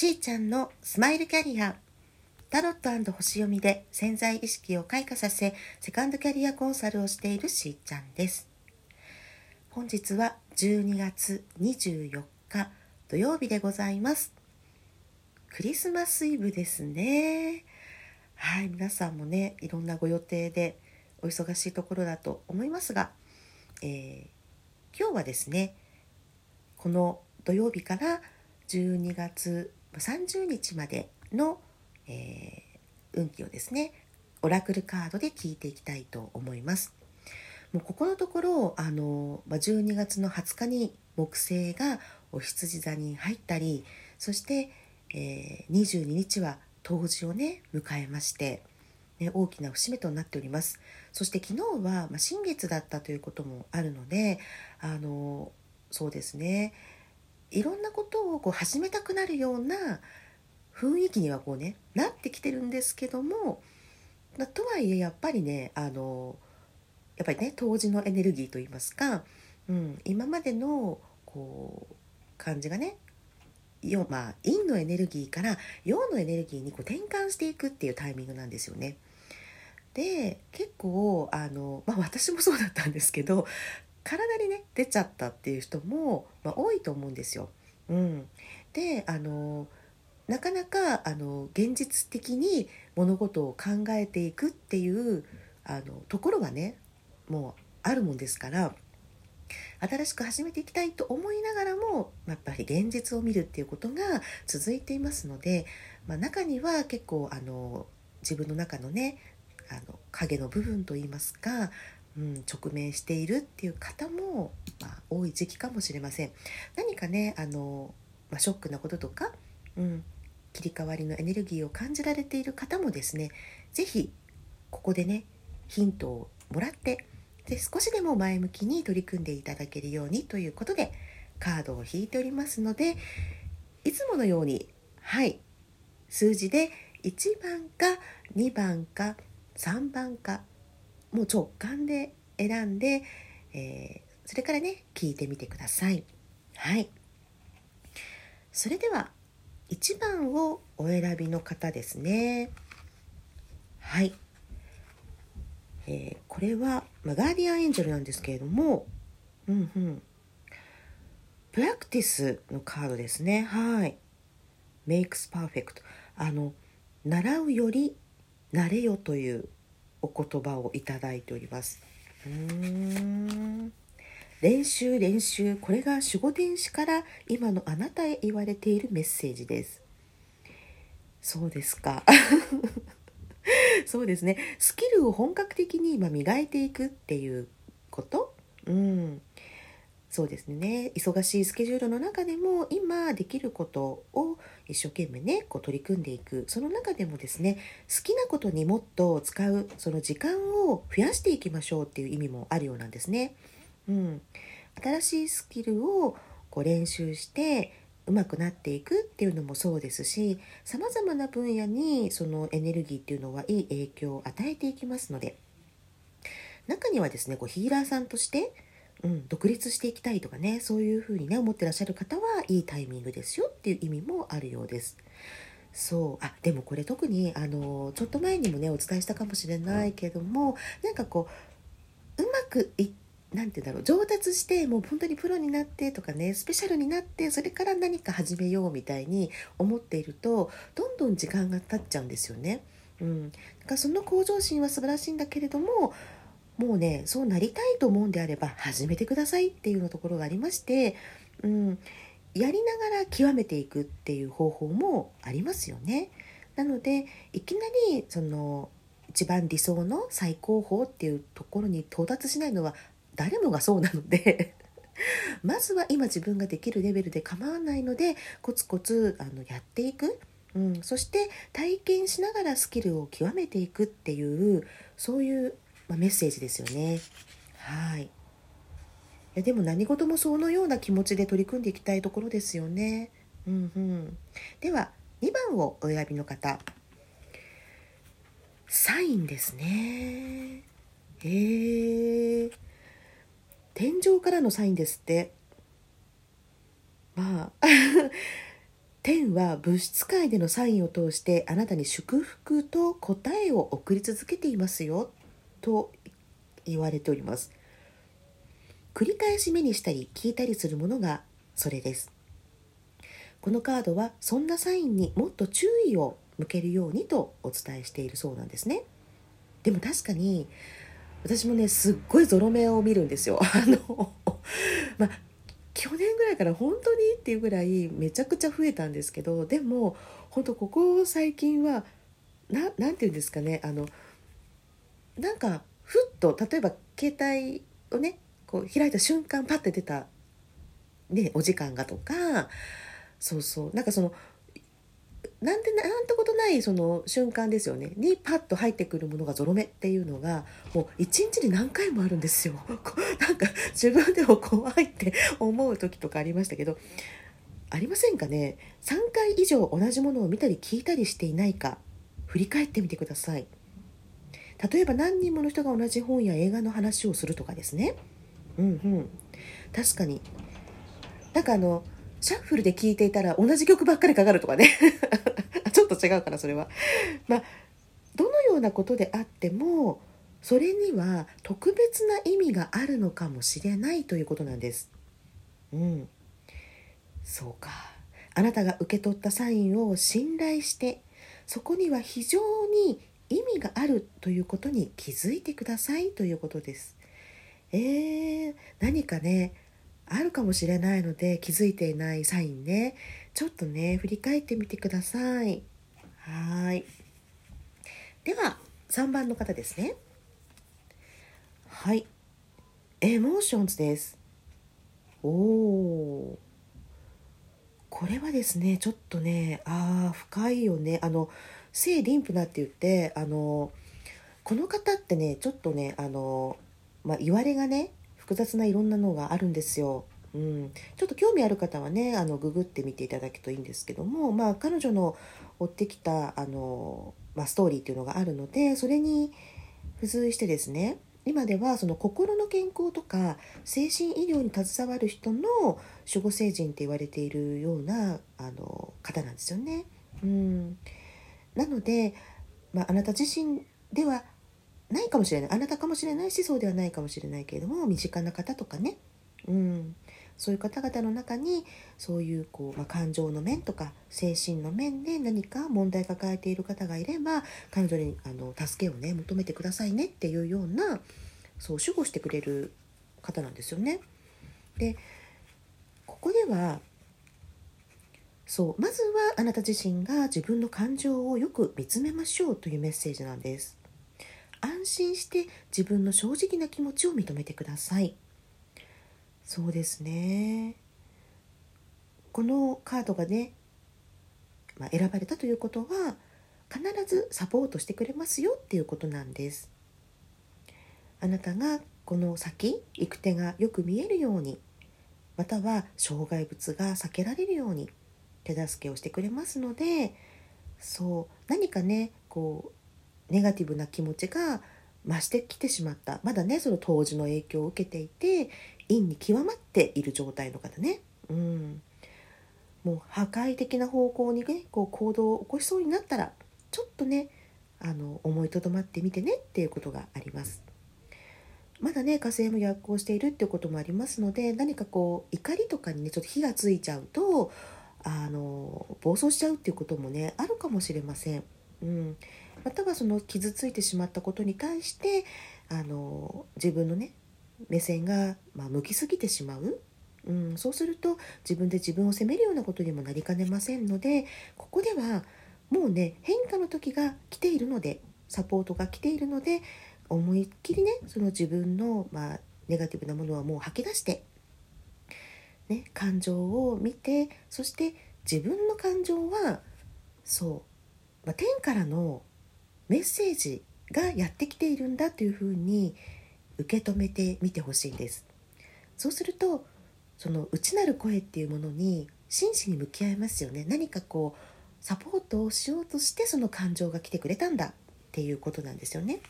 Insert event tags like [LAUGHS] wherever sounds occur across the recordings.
しーちゃんのスマイルキャリアタロット星読みで潜在意識を開花させセカンドキャリアコンサルをしているしーちゃんです。本日は12月24日土曜日でございます。クリスマスイブですね。はい皆さんもねいろんなご予定でお忙しいところだと思いますが、えー、今日はですねこの土曜日から12月30日までの、えー、運気をですねオラクルカードで聞いていきたいと思います。もうここのところあの12月の20日に木星がお羊座に入ったりそして、えー、22日は冬至をね迎えまして、ね、大きな節目となっておりますそして昨日は、まあ、新月だったということもあるのであのそうですねいろんなことをこう始めたくなるような雰囲気にはこうねなってきてるんですけどもとはいえやっぱりねあのやっぱりね当時のエネルギーといいますか、うん、今までのこう感じがねよまあ陰のエネルギーから陽のエネルギーにこう転換していくっていうタイミングなんですよね。で結構あの、まあ、私もそうだったんですけど体にね出ちゃったっていう人も、まあ、多いと思うんですよ。うん、であのなかなかあの現実的に物事を考えていくっていうあのところはねもうあるもんですから新しく始めていきたいと思いながらもやっぱり現実を見るっていうことが続いていますので、まあ、中には結構あの自分の中のねあの影の部分といいますかうん、直面しているっていう方も、まあ、多い時期かもしれません。何かねあの、まあ、ショックなこととか、うん、切り替わりのエネルギーを感じられている方もですね是非ここでねヒントをもらってで少しでも前向きに取り組んでいただけるようにということでカードを引いておりますのでいつものようにはい数字で1番か2番か3番かもう直感で選んで、えー、それからね聞いてみてください。はい。それでは1番をお選びの方ですね。はい、えー、これは、まあ、ガーディアンエンジェルなんですけれどもうんうん。プラクティスのカードですね。はい。メイクスパーフェクトあの習うより慣れよというお言葉をいただいております。うーん。練習練習。これが守護天使から今のあなたへ言われているメッセージです。そうですか。[LAUGHS] そうですね。スキルを本格的に今磨いていくっていうこと？うん。そうですね。忙しいスケジュールの中でも今できることを一生懸命ねこう取り組んでいく。その中でもですね好きなことにもっと使うその時間を増やしていきましょうっていう意味もあるようなんですね。うん、新しいスキルをこう練習して上手くなっていくっていうのもそうですしさまざまな分野にそのエネルギーっていうのはいい影響を与えていきますので。中にはですねこうヒーラーさんとしてうん、独立していきたいとかねそういうふうにね思ってらっしゃる方はいいタイミングですよっていう意味もあるようです。そうあでもこれ特にあのちょっと前にもねお伝えしたかもしれないけどもなんかこううまくいなんて言うんだろう上達してもう本当にプロになってとかねスペシャルになってそれから何か始めようみたいに思っているとどんどん時間が経っちゃうんですよね。うん、だからその向上心は素晴らしいんだけれどももうねそうなりたいと思うんであれば始めてくださいっていうのところがありまして、うん、やりながら極めていくっていう方法もありますよね。なのでいきなりその一番理想の最高峰っていうところに到達しないのは誰もがそうなので [LAUGHS] まずは今自分ができるレベルで構わないのでコツコツあのやっていく、うん、そして体験しながらスキルを極めていくっていうそういうまあ、メッセージですよね。はい。いやでも何事もそのような気持ちで取り組んでいきたいところですよね。うんうん。では2番をお選びの方。サインですね。へえ。天井からのサインですって。まあ [LAUGHS] 天は物質界でのサインを通してあなたに祝福と答えを送り続けていますよと言われております。繰り返し目にしたり聞いたりするものがそれです。このカードはそんなサインにもっと注意を向けるようにとお伝えしているそうなんですね。でも確かに私もねすっごいゾロ目を見るんですよ。[LAUGHS] あのまあ去年ぐらいから本当にっていうぐらいめちゃくちゃ増えたんですけどでも本当ここ最近はななんて言うんですかねあのなんかふっと例えば携帯をねこう開いた瞬間パッて出た、ね、お時間がとかそうそうなんかそのなんてなんてことないその瞬間ですよねにパッと入ってくるものがゾロ目っていうのがもう一日に何回もあるんですよ。[LAUGHS] なんか自分でも怖いって思う時とかありましたけどありませんかね？3回以上同じものを見たり聞いたりしていないか振り返ってみてください。例えば何人もの人が同じ本や映画の話をするとかですね。うんうん確かになんかあのシャッフルで聴いていたら同じ曲ばっかりかかるとかね [LAUGHS] ちょっと違うかなそれは。まあどのようなことであってもそれには特別な意味があるのかもしれないということなんです。うん、そうかあなたが受け取ったサインを信頼してそこには非常に意味があるということに気づいてくださいということです。えー、何かねあるかもしれないので気づいていないサインね。ちょっとね振り返ってみてください。はい。では3番の方ですね。はい。エモーションズです。おおこれはですねちょっとねああ深いよね。あの聖リンプなって言ってあのこの方ってねちょっとねあのまあ、言われがね複雑ないろんなのがあるんですよ。うん、ちょっと興味ある方はねあのググってみていただくといいんですけども、まあ、彼女の追ってきたあの、まあ、ストーリーっていうのがあるのでそれに付随してですね今ではその心の健康とか精神医療に携わる人の守護聖人って言われているようなあの方なんですよね。うん、なので、まあ、あなた自身ではないかもしれないあなたかもしれないしそうではないかもしれないけれども身近な方とかね、うん、そういう方々の中にそういうこう、まあ、感情の面とか精神の面で何か問題抱えている方がいれば彼女にあの助けをね求めてくださいねっていうようなそう守護してくれる方なんですよね。でここではそうまずはあなた自身が自分の感情をよく見つめましょうというメッセージなんです。安心して自分の正直な気持ちを認めてください。そうですね。このカードがね、まあ、選ばれたということは必ずサポートしてくれますよっていうことなんです。あなたがこの先行く手がよく見えるようにまたは障害物が避けられるように手助けをしてくれますのでそう何かねこうネガティブな気持ちが増してきてしまった。まだねその当時の影響を受けていて陰に極まっている状態の方ね、うん、もう破壊的な方向にねこう行動を起こしそうになったらちょっとねあの思いとどまってみてねっていうことがあります。まだね火星も逆行しているっていうこともありますので何かこう怒りとかにねちょっと火がついちゃうとあの暴走しちゃうっていうこともねあるかもしれません。うん、またはその傷ついてしまったことに対してあの自分のね目線が、まあ、向きすぎてしまう、うん、そうすると自分で自分を責めるようなことにもなりかねませんのでここではもうね変化の時が来ているのでサポートが来ているので思いっきりねその自分の、まあ、ネガティブなものはもう吐き出して、ね、感情を見てそして自分の感情はそう、まあ、天からのメッセージがやってきているんだというふうに受け止めてみてほしいんですそうするとその内なる声っていうものに真摯に向き合いますよね何かこうサポートをしようとしてその感情が来てくれたんだっていうことなんですよね。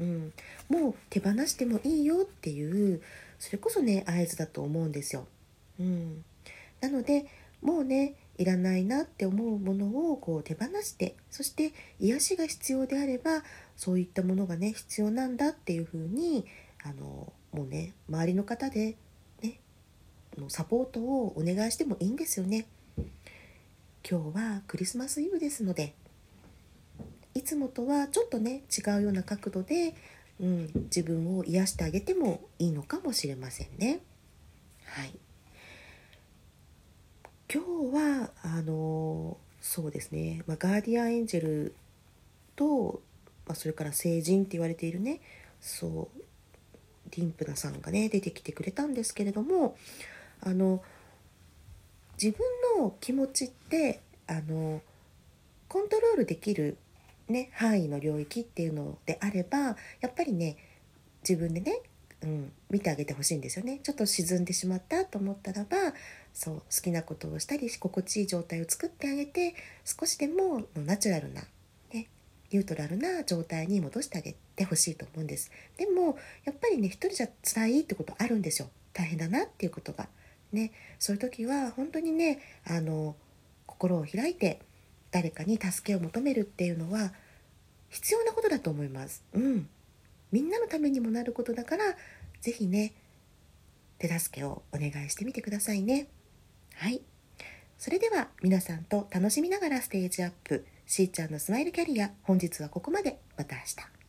うん、もう手放してもいいよっていうそれこそね合図だと思うんですよ。うん、なのでもうねいらないなって思うものをこう手放してそして癒しが必要であればそういったものがね必要なんだっていうふうにあのもうね周りの方でねサポートをお願いしてもいいんですよね。今日はクリスマスイブですのでいつもとはちょっとね違うような角度で、うん、自分を癒してあげてもいいのかもしれませんね。はい今日はあのそうですね、まあ、ガーディアンエンジェルと、まあ、それから聖人って言われているね。そうリンプナさんがね出てきてくれたんですけれどもあの自分の気持ちってあのコントロールできる、ね、範囲の領域っていうのであればやっぱりね自分でね、うん、見てあげてほしいんですよねちょっと沈んでしまったと思ったらばそう好きなことをしたり心地いい状態を作ってあげて少しでもナチュラルな、ね、ニュートラルな状態に戻してあげてほしいと思うんですでもやっぱりね一人じゃ辛いってことあるんですよ大変だなっていうことが。ね、そういう時は本当にねあの心を開いて誰かに助けを求めるっていうのは必要なことだと思います。うん、みんなのためにもなることだから是非ね手助けをお願いしてみてくださいね。はい。それでは皆さんと楽しみながらステージアップしーちゃんのスマイルキャリア本日はここまでまた明日。